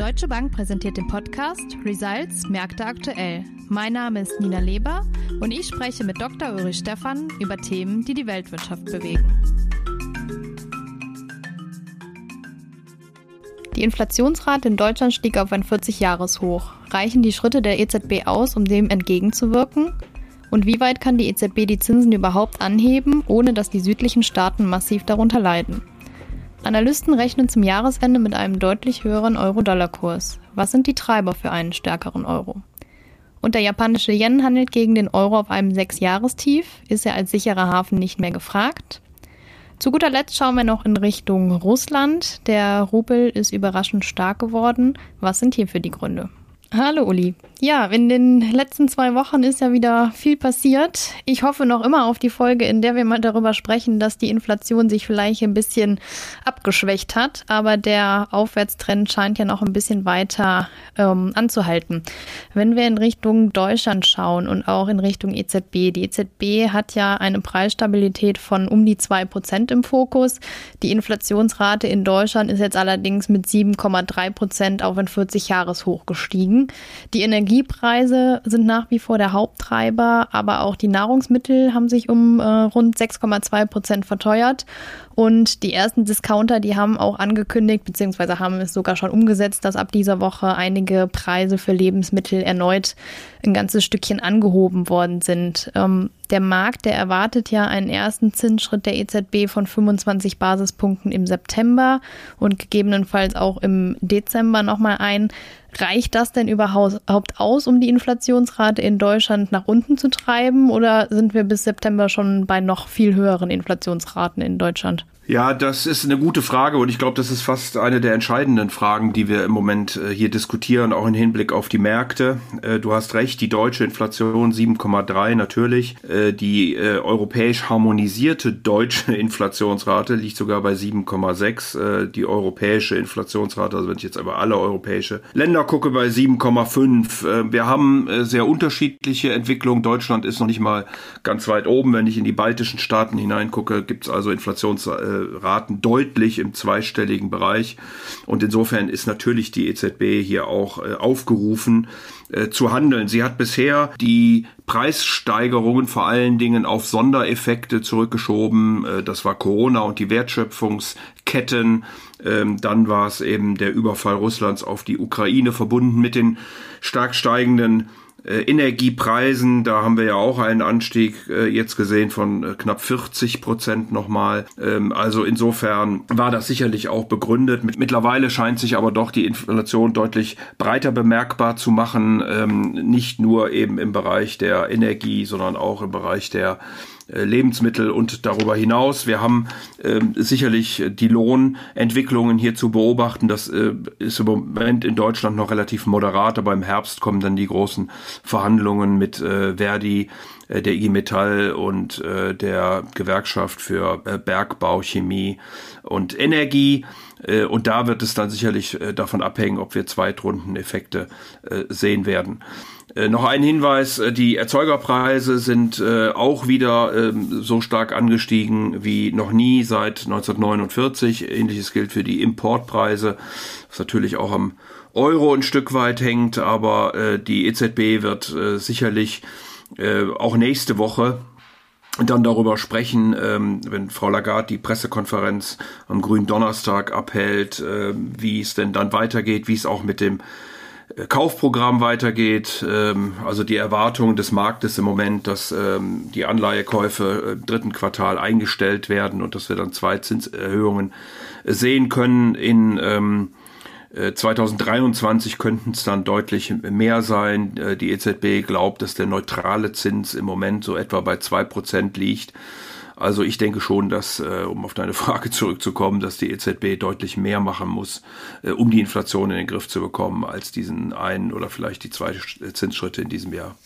Deutsche Bank präsentiert den Podcast Results Märkte aktuell. Mein Name ist Nina Leber und ich spreche mit Dr. Ulrich Stephan über Themen, die die Weltwirtschaft bewegen. Die Inflationsrate in Deutschland stieg auf ein 40-Jahres-Hoch. Reichen die Schritte der EZB aus, um dem entgegenzuwirken? Und wie weit kann die EZB die Zinsen überhaupt anheben, ohne dass die südlichen Staaten massiv darunter leiden? Analysten rechnen zum Jahresende mit einem deutlich höheren Euro-Dollar-Kurs. Was sind die Treiber für einen stärkeren Euro? Und der japanische Yen handelt gegen den Euro auf einem Sechsjahrestief. Ist er als sicherer Hafen nicht mehr gefragt? Zu guter Letzt schauen wir noch in Richtung Russland. Der Rubel ist überraschend stark geworden. Was sind hierfür die Gründe? Hallo Uli. Ja, in den letzten zwei Wochen ist ja wieder viel passiert. Ich hoffe noch immer auf die Folge, in der wir mal darüber sprechen, dass die Inflation sich vielleicht ein bisschen abgeschwächt hat, aber der Aufwärtstrend scheint ja noch ein bisschen weiter ähm, anzuhalten. Wenn wir in Richtung Deutschland schauen und auch in Richtung EZB, die EZB hat ja eine Preisstabilität von um die zwei Prozent im Fokus. Die Inflationsrate in Deutschland ist jetzt allerdings mit 7,3 Prozent auf ein 40-Jahres-Hoch gestiegen. Die Energie Energiepreise sind nach wie vor der Haupttreiber, aber auch die Nahrungsmittel haben sich um äh, rund 6,2 Prozent verteuert. Und die ersten Discounter, die haben auch angekündigt, beziehungsweise haben es sogar schon umgesetzt, dass ab dieser Woche einige Preise für Lebensmittel erneut ein ganzes Stückchen angehoben worden sind. Ähm, der Markt, der erwartet ja einen ersten Zinsschritt der EZB von 25 Basispunkten im September und gegebenenfalls auch im Dezember nochmal ein. Reicht das denn überhaupt aus, um die Inflationsrate in Deutschland nach unten zu treiben oder sind wir bis September schon bei noch viel höheren Inflationsraten in Deutschland? Ja, das ist eine gute Frage und ich glaube, das ist fast eine der entscheidenden Fragen, die wir im Moment äh, hier diskutieren, auch im Hinblick auf die Märkte. Äh, du hast recht, die deutsche Inflation 7,3 natürlich. Äh, die europäisch harmonisierte deutsche Inflationsrate liegt sogar bei 7,6. Äh, die europäische Inflationsrate, also wenn ich jetzt aber alle europäische Länder gucke, bei 7,5. Äh, wir haben sehr unterschiedliche Entwicklungen. Deutschland ist noch nicht mal ganz weit oben. Wenn ich in die baltischen Staaten hineingucke, gibt es also Inflationsraten Raten deutlich im zweistelligen Bereich. Und insofern ist natürlich die EZB hier auch äh, aufgerufen äh, zu handeln. Sie hat bisher die Preissteigerungen vor allen Dingen auf Sondereffekte zurückgeschoben. Äh, das war Corona und die Wertschöpfungsketten. Ähm, dann war es eben der Überfall Russlands auf die Ukraine verbunden mit den stark steigenden Energiepreisen, da haben wir ja auch einen Anstieg äh, jetzt gesehen von äh, knapp 40 Prozent nochmal. Ähm, also insofern war das sicherlich auch begründet. mittlerweile scheint sich aber doch die Inflation deutlich breiter bemerkbar zu machen, ähm, nicht nur eben im Bereich der Energie, sondern auch im Bereich der äh, Lebensmittel und darüber hinaus. Wir haben äh, sicherlich die Lohnentwicklungen hier zu beobachten. Das äh, ist im Moment in Deutschland noch relativ moderat, aber im Herbst kommen dann die großen Verhandlungen mit äh, Verdi, äh, der IG Metall und äh, der Gewerkschaft für äh, Bergbau, Chemie und Energie. Äh, und da wird es dann sicherlich äh, davon abhängen, ob wir Zweitrundeneffekte äh, sehen werden. Äh, noch ein Hinweis, äh, die Erzeugerpreise sind äh, auch wieder ähm, so stark angestiegen wie noch nie seit 1949. Ähnliches gilt für die Importpreise, was natürlich auch am Euro ein Stück weit hängt, aber die EZB wird sicherlich auch nächste Woche dann darüber sprechen, ähm, wenn Frau Lagarde die Pressekonferenz am grünen Donnerstag abhält, wie es denn dann weitergeht, wie es auch mit dem Kaufprogramm weitergeht. Ähm, also die Erwartung des Marktes im Moment, dass ähm, die Anleihekäufe im dritten Quartal eingestellt werden und dass wir dann zwei Zinserhöhungen sehen können. In 2023 ähm, könnten es dann deutlich mehr sein. Äh, die EZB glaubt, dass der neutrale Zins im Moment so etwa bei zwei Prozent liegt. Also ich denke schon, dass, äh, um auf deine Frage zurückzukommen, dass die EZB deutlich mehr machen muss, äh, um die Inflation in den Griff zu bekommen, als diesen einen oder vielleicht die zwei Zinsschritte in diesem Jahr.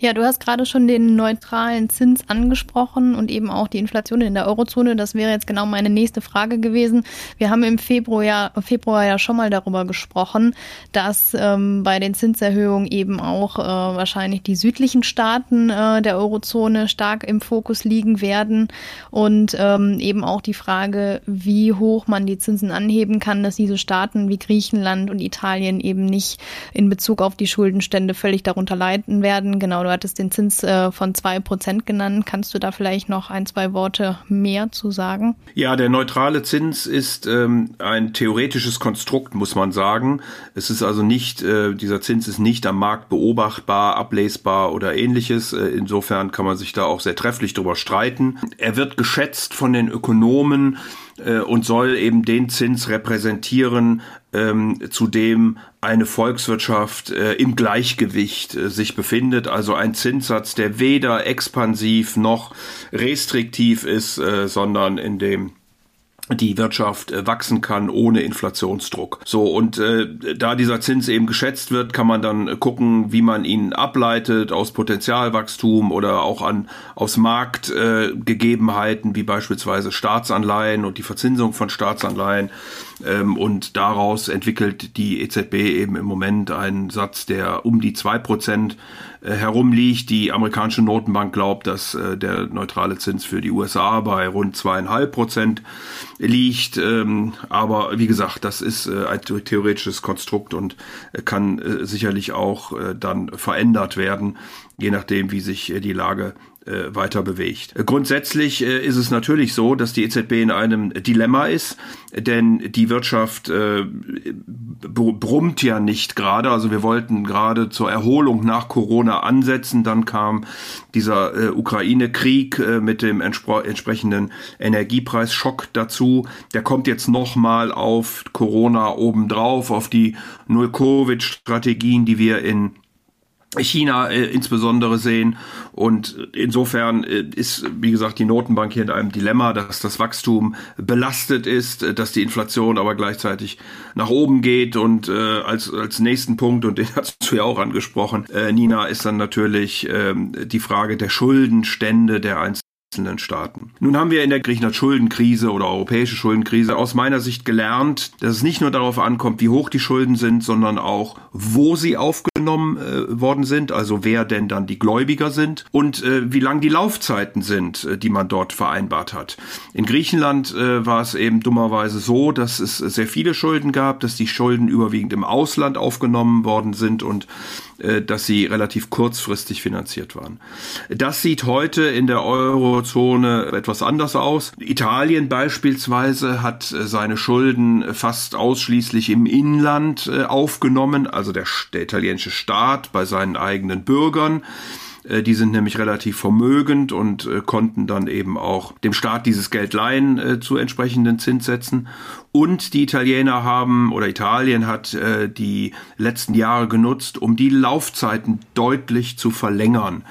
Ja, du hast gerade schon den neutralen Zins angesprochen und eben auch die Inflation in der Eurozone. Das wäre jetzt genau meine nächste Frage gewesen. Wir haben im Februar ja, Februar ja schon mal darüber gesprochen, dass ähm, bei den Zinserhöhungen eben auch äh, wahrscheinlich die südlichen Staaten äh, der Eurozone stark im Fokus liegen werden und ähm, eben auch die Frage, wie hoch man die Zinsen anheben kann, dass diese Staaten wie Griechenland und Italien eben nicht in Bezug auf die Schuldenstände völlig darunter leiden werden. Genau du hattest den Zins äh, von zwei Prozent genannt. Kannst du da vielleicht noch ein, zwei Worte mehr zu sagen? Ja, der neutrale Zins ist ähm, ein theoretisches Konstrukt, muss man sagen. Es ist also nicht, äh, dieser Zins ist nicht am Markt beobachtbar, ablesbar oder ähnliches. Äh, insofern kann man sich da auch sehr trefflich drüber streiten. Er wird geschätzt von den Ökonomen äh, und soll eben den Zins repräsentieren, ähm, zu dem eine Volkswirtschaft äh, im Gleichgewicht äh, sich befindet. Also ein Zinssatz, der weder expansiv noch restriktiv ist, äh, sondern in dem die Wirtschaft äh, wachsen kann ohne Inflationsdruck. So und äh, da dieser Zins eben geschätzt wird, kann man dann gucken, wie man ihn ableitet aus Potenzialwachstum oder auch an aus Marktgegebenheiten äh, wie beispielsweise Staatsanleihen und die Verzinsung von Staatsanleihen ähm, und daraus entwickelt die EZB eben im Moment einen Satz, der um die zwei Prozent äh, herumliegt. Die amerikanische Notenbank glaubt, dass äh, der neutrale Zins für die USA bei rund zweieinhalb Prozent liegt. Ähm, aber wie gesagt, das ist äh, ein theoretisches Konstrukt und kann sicherlich auch dann verändert werden, je nachdem, wie sich die Lage äh, weiter bewegt. Grundsätzlich äh, ist es natürlich so, dass die EZB in einem Dilemma ist, denn die Wirtschaft äh, brummt ja nicht gerade. Also wir wollten gerade zur Erholung nach Corona ansetzen, dann kam dieser äh, Ukraine-Krieg äh, mit dem entsprechenden Energiepreisschock dazu. Der kommt jetzt nochmal auf Corona obendrauf, auf die Null-Covid-Strategien, die wir in China äh, insbesondere sehen. Und insofern äh, ist, wie gesagt, die Notenbank hier in einem Dilemma, dass das Wachstum belastet ist, äh, dass die Inflation aber gleichzeitig nach oben geht. Und äh, als, als nächsten Punkt, und den hast du ja auch angesprochen, äh, Nina, ist dann natürlich äh, die Frage der Schuldenstände der einzelnen Staaten. Nun haben wir in der Griechenland Schuldenkrise oder europäische Schuldenkrise aus meiner Sicht gelernt, dass es nicht nur darauf ankommt, wie hoch die Schulden sind, sondern auch, wo sie aufgenommen äh, worden sind, also wer denn dann die Gläubiger sind und äh, wie lang die Laufzeiten sind, äh, die man dort vereinbart hat. In Griechenland äh, war es eben dummerweise so, dass es sehr viele Schulden gab, dass die Schulden überwiegend im Ausland aufgenommen worden sind und dass sie relativ kurzfristig finanziert waren. Das sieht heute in der Eurozone etwas anders aus. Italien beispielsweise hat äh, seine Schulden fast ausschließlich im Inland äh, aufgenommen, also der, der italienische Staat bei seinen eigenen Bürgern. Äh, die sind nämlich relativ vermögend und äh, konnten dann eben auch dem Staat dieses Geld leihen äh, zu entsprechenden Zinssätzen. Und die Italiener haben oder Italien hat die letzten Jahre genutzt, um die Laufzeiten deutlich zu verlängern.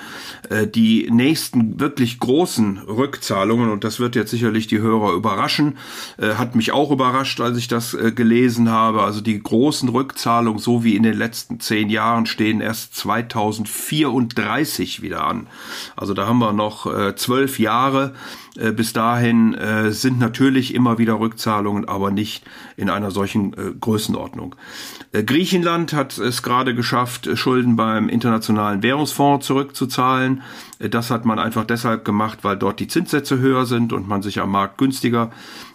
die nächsten wirklich großen Rückzahlungen, und das wird jetzt sicherlich die Hörer überraschen, hat mich auch überrascht, als ich das gelesen habe. Also die großen Rückzahlungen, so wie in den letzten zehn Jahren, stehen erst 2034 2030 wieder an. Also da haben wir noch äh, zwölf Jahre. Äh, bis dahin äh, sind natürlich immer wieder Rückzahlungen, aber nicht in einer solchen äh, Größenordnung. Äh, Griechenland hat es gerade geschafft, Schulden beim Internationalen Währungsfonds zurückzuzahlen. Äh, das hat man einfach deshalb gemacht, weil dort die Zinssätze höher sind und man sich am Markt günstiger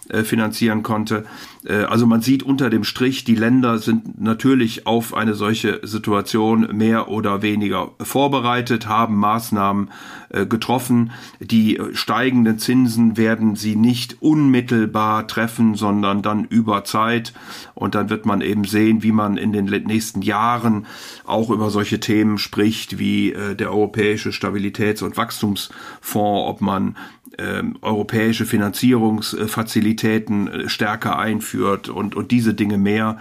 äh, finanzieren konnte. Äh, also man sieht unter dem Strich, die Länder sind natürlich auf eine solche Situation mehr oder weniger vorbereitet, haben Maßnahmen äh, getroffen. Die steigenden Zinsen werden sie nicht unmittelbar treffen, sondern dann über Zeit. Und dann wird man eben sehen, wie man in den nächsten Jahren auch über solche Themen spricht, wie der Europäische Stabilitäts- und Wachstumsfonds, ob man ähm, europäische Finanzierungsfazilitäten äh, stärker einführt und, und diese Dinge mehr.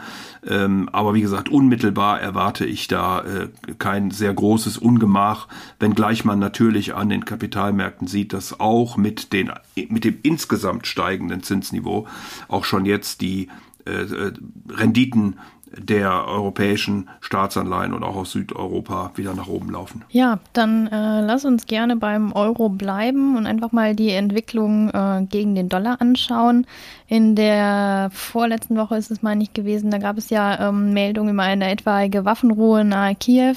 Ähm, aber wie gesagt, unmittelbar erwarte ich da äh, kein sehr großes Ungemach, wenngleich man natürlich an den Kapitalmärkten sieht, dass auch mit, den, mit dem insgesamt steigenden Zinsniveau auch schon jetzt die äh, Renditen der europäischen Staatsanleihen und auch aus Südeuropa wieder nach oben laufen. Ja, dann äh, lass uns gerne beim Euro bleiben und einfach mal die Entwicklung äh, gegen den Dollar anschauen. In der vorletzten Woche ist es, meine ich, gewesen, da gab es ja ähm, Meldungen über eine etwaige Waffenruhe nahe Kiew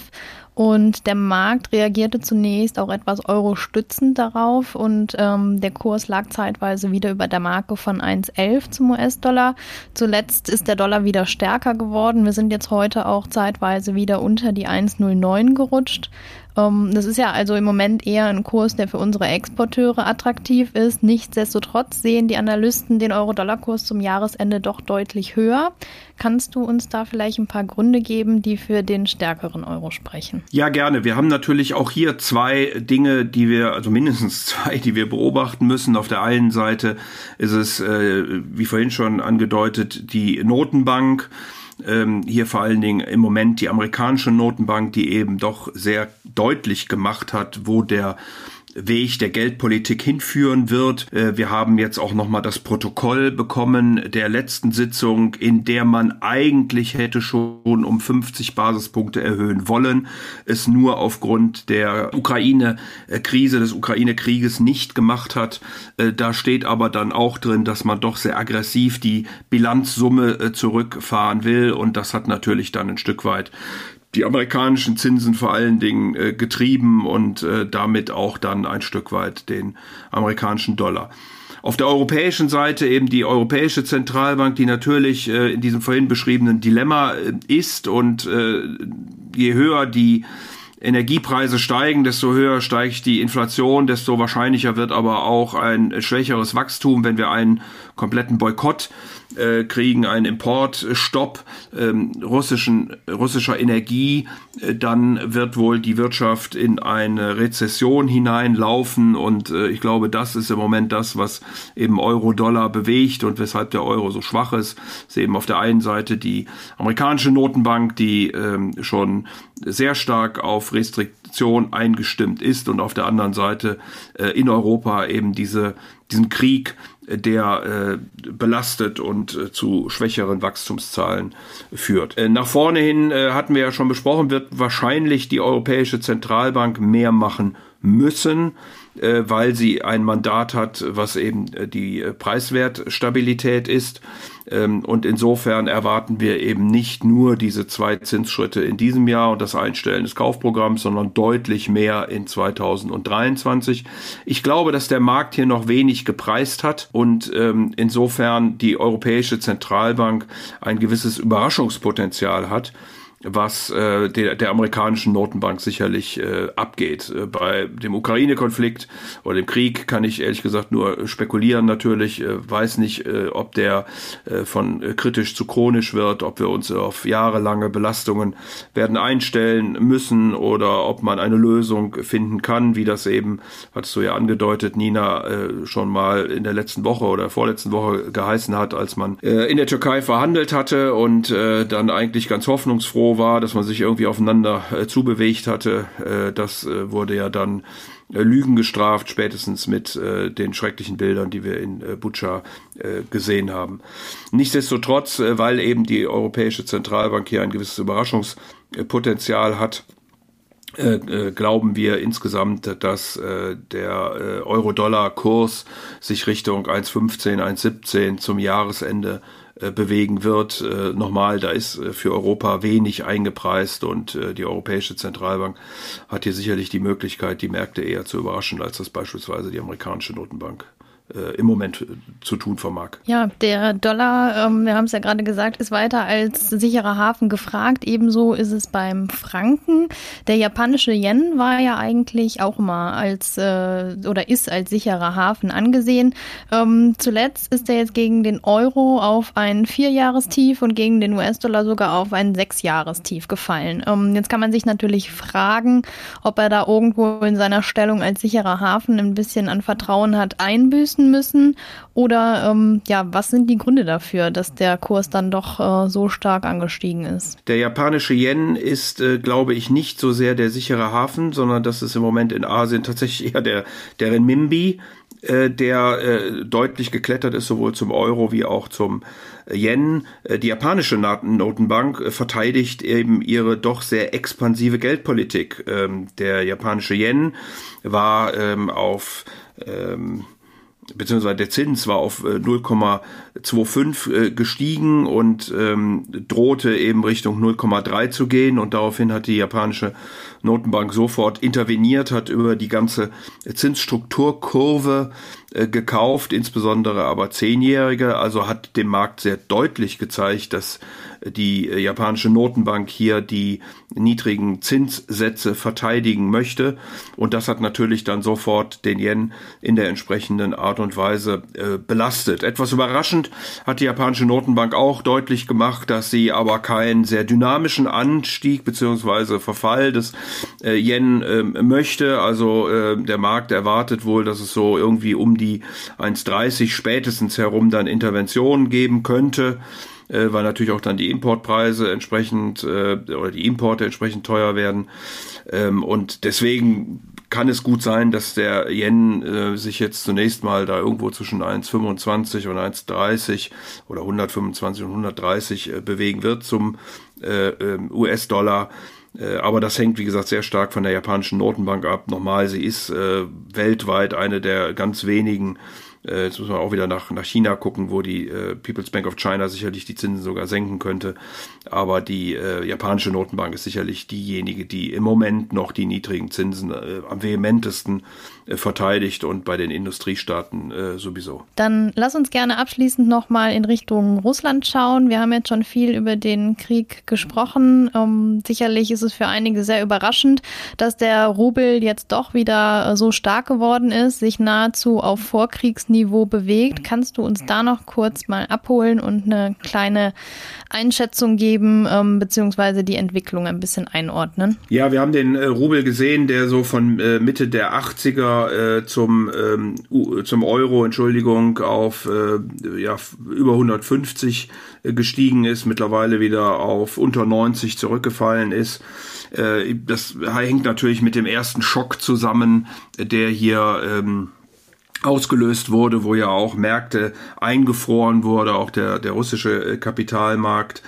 und der Markt reagierte zunächst auch etwas eurostützend darauf und ähm, der Kurs lag zeitweise wieder über der Marke von 1,11 zum US-Dollar. Zuletzt ist der Dollar wieder stärker geworden. Wir sind jetzt heute auch zeitweise wieder unter die 1,09 gerutscht. Ähm, das ist ja also im Moment eher ein Kurs, der für unsere Exporteure attraktiv ist. Nichtsdestotrotz sehen die Analysten den Euro-Dollar-Kurs zum Jahresende doch deutlich höher. Kannst du uns da vielleicht ein paar Gründe geben, die für den stärkeren Euro sprechen? Ja, gerne. Wir haben natürlich auch hier zwei Dinge, die wir, also mindestens zwei, die wir beobachten müssen. Auf der einen Seite ist es, äh, wie vorhin schon angedeutet, die Notenbank ähm, hier vor allen Dingen im Moment die amerikanische Notenbank, die eben doch sehr deutlich gemacht hat, wo der Weg der Geldpolitik hinführen wird. Äh, wir haben jetzt auch nochmal das Protokoll bekommen der letzten Sitzung, in der man eigentlich hätte schon um 50 Basispunkte erhöhen wollen, es nur aufgrund der Ukraine-Krise, des Ukraine-Krieges nicht gemacht hat. Äh, da steht aber dann auch drin, dass man doch sehr aggressiv die Bilanzsumme äh, zurückfahren will und das hat natürlich dann ein Stück weit die amerikanischen Zinsen vor allen Dingen äh, getrieben und äh, damit auch dann ein Stück weit den amerikanischen Dollar. Auf der europäischen Seite eben die Europäische Zentralbank, die natürlich äh, in diesem vorhin beschriebenen Dilemma äh, ist und äh, je höher die Energiepreise steigen, desto höher steigt die Inflation, desto wahrscheinlicher wird aber auch ein schwächeres Wachstum, wenn wir einen kompletten Boykott äh, kriegen, einen Importstopp ähm, russischen, russischer Energie, äh, dann wird wohl die Wirtschaft in eine Rezession hineinlaufen und äh, ich glaube, das ist im Moment das, was eben Euro-Dollar bewegt und weshalb der Euro so schwach ist. ist eben auf der einen Seite die amerikanische Notenbank, die ähm, schon sehr stark auf Restriktion eingestimmt ist und auf der anderen Seite äh, in Europa eben diese, diesen Krieg der äh, belastet und äh, zu schwächeren Wachstumszahlen führt. Äh, nach vorne hin äh, hatten wir ja schon besprochen, wird wahrscheinlich die Europäische Zentralbank mehr machen müssen äh, weil sie ein Mandat hat, was eben äh, die äh, Preiswertstabilität ist. Ähm, und insofern erwarten wir eben nicht nur diese zwei Zinsschritte in diesem Jahr und das Einstellen des Kaufprogramms, sondern deutlich mehr in 2023. Ich glaube, dass der Markt hier noch wenig gepreist hat und ähm, insofern die Europäische Zentralbank ein gewisses Überraschungspotenzial hat was äh, der, der amerikanischen Notenbank sicherlich äh, abgeht. Äh, bei dem Ukraine-Konflikt oder dem Krieg kann ich ehrlich gesagt nur spekulieren natürlich, äh, weiß nicht, äh, ob der äh, von äh, kritisch zu chronisch wird, ob wir uns auf jahrelange Belastungen werden einstellen müssen oder ob man eine Lösung finden kann, wie das eben, hattest du ja angedeutet, Nina, äh, schon mal in der letzten Woche oder vorletzten Woche geheißen hat, als man äh, in der Türkei verhandelt hatte und äh, dann eigentlich ganz hoffnungsfroh war, dass man sich irgendwie aufeinander äh, zubewegt hatte. Äh, das äh, wurde ja dann äh, Lügen gestraft, spätestens mit äh, den schrecklichen Bildern, die wir in äh, Butscha äh, gesehen haben. Nichtsdestotrotz, weil eben die Europäische Zentralbank hier ein gewisses Überraschungspotenzial hat, äh, äh, glauben wir insgesamt, dass äh, der Euro-Dollar-Kurs sich Richtung 1,15, 1,17 zum Jahresende äh, bewegen wird. Äh, nochmal, da ist äh, für Europa wenig eingepreist und die Europäische Zentralbank hat hier sicherlich die Möglichkeit, die Märkte eher zu überraschen, als das beispielsweise die amerikanische Notenbank äh, im Moment äh, zu tun vermag. Ja, der Dollar, ähm, wir haben es ja gerade gesagt, ist weiter als sicherer Hafen gefragt. Ebenso ist es beim Franken. Der japanische Yen war ja eigentlich auch immer als äh, oder ist als sicherer Hafen angesehen. Ähm, zuletzt ist er jetzt gegen den Euro auf ein Vierjahrestief und gegen den US-Dollar sogar auf ein Sechsjahrestief gefallen. Ähm, jetzt kann man sich natürlich fragen, ob er da irgendwo in seiner Stellung als sicherer Hafen ein bisschen an Vertrauen hat einbüßt einbüßen müssen? Oder ähm, ja, was sind die Gründe dafür, dass der Kurs dann doch äh, so stark angestiegen ist? Der japanische Yen ist, äh, glaube ich, nicht so sehr der sichere Hafen, sondern das ist im Moment in Asien tatsächlich eher der, der Renminbi äh, der äh, deutlich geklettert ist, sowohl zum Euro wie auch zum Yen. Äh, die japanische Notenbank äh, verteidigt eben ihre doch sehr expansive Geldpolitik. Ähm, der japanische Yen war ähm, auf ähm, beziehungsweise der Zins war auf äh, 0, 2,5 äh, gestiegen und ähm, drohte eben Richtung 0,3 zu gehen. Und daraufhin hat die japanische Notenbank sofort interveniert, hat über die ganze Zinsstrukturkurve äh, gekauft, insbesondere aber Zehnjährige. Also hat dem Markt sehr deutlich gezeigt, dass die äh, japanische Notenbank hier die niedrigen Zinssätze verteidigen möchte. Und das hat natürlich dann sofort den Yen in der entsprechenden Art und Weise äh, belastet. Etwas überraschend hat die japanische Notenbank auch deutlich gemacht, dass sie aber keinen sehr dynamischen Anstieg beziehungsweise Verfall des äh, Yen äh, möchte. Also äh, der Markt erwartet wohl, dass es so irgendwie um die 1,30 spätestens herum dann Interventionen geben könnte äh, weil natürlich auch dann die Importpreise entsprechend äh, oder die Importe entsprechend teuer werden. Ähm, und deswegen kann es gut sein, dass der Yen äh, sich jetzt zunächst mal da irgendwo zwischen 1,25 und 1,30 oder 125 und 130 äh, bewegen wird zum äh, ähm, US-Dollar. Äh, aber das hängt, wie gesagt, sehr stark von der japanischen Notenbank ab. Nochmal, sie ist äh, weltweit eine der ganz wenigen äh, jetzt muss man auch wieder nach, nach China gucken, wo die äh, People's Bank of China sicherlich die Zinsen sogar senken könnte. Aber die äh, japanische Notenbank ist sicherlich diejenige, die im Moment noch die niedrigen Zinsen äh, am vehementesten äh, verteidigt und bei den Industriestaaten äh, sowieso. Dann lass uns gerne abschließend nochmal in Richtung Russland schauen. Wir haben jetzt schon viel über den Krieg gesprochen. Ähm, sicherlich ist es für einige sehr überraschend, dass der Rubel jetzt doch wieder so stark geworden ist, sich nahezu auf Vorkriegsniveau Niveau bewegt. Kannst du uns da noch kurz mal abholen und eine kleine Einschätzung geben, ähm, beziehungsweise die Entwicklung ein bisschen einordnen? Ja, wir haben den äh, Rubel gesehen, der so von äh, Mitte der 80er äh, zum, ähm, zum Euro, Entschuldigung, auf äh, ja, über 150 äh, gestiegen ist, mittlerweile wieder auf unter 90 zurückgefallen ist. Äh, das hängt natürlich mit dem ersten Schock zusammen, der hier ähm, ausgelöst wurde, wo ja auch Märkte eingefroren wurde, auch der, der russische äh, Kapitalmarkt,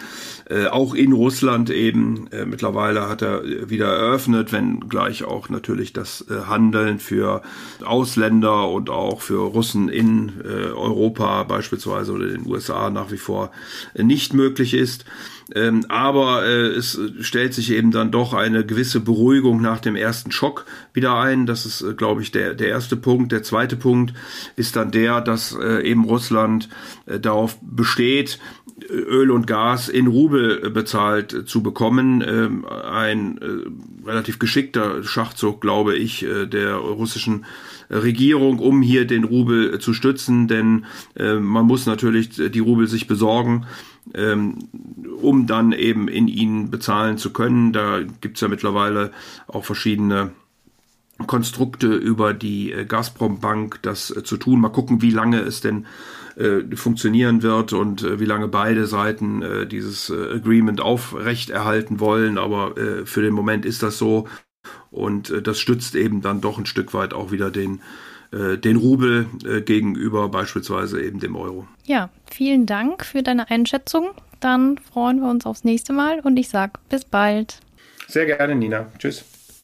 äh, auch in Russland eben. Äh, mittlerweile hat er wieder eröffnet, wenn gleich auch natürlich das äh, Handeln für Ausländer und auch für Russen in äh, Europa beispielsweise oder den USA nach wie vor äh, nicht möglich ist. Ähm, aber äh, es stellt sich eben dann doch eine gewisse Beruhigung nach dem ersten Schock wieder ein. Das ist, äh, glaube ich, der, der erste Punkt. Der zweite Punkt ist dann der, dass äh, eben Russland äh, darauf besteht, Öl und Gas in Rubel bezahlt zu bekommen. Ähm, ein äh, relativ geschickter Schachzug, glaube ich, äh, der russischen Regierung, um hier den Rubel zu stützen, denn äh, man muss natürlich die Rubel sich besorgen ähm, um dann eben in ihnen bezahlen zu können. Da gibt's ja mittlerweile auch verschiedene Konstrukte über die äh, Gazprom Bank, das äh, zu tun. Mal gucken, wie lange es denn äh, funktionieren wird und wie lange beide Seiten dieses Agreement aufrechterhalten wollen. Aber für den Moment ist das so und das stützt eben dann doch ein Stück weit auch wieder den den Rubel gegenüber beispielsweise eben dem Euro. Ja, vielen Dank für deine Einschätzung. Dann freuen wir uns aufs nächste Mal und ich sage bis bald. Sehr gerne, Nina. Tschüss.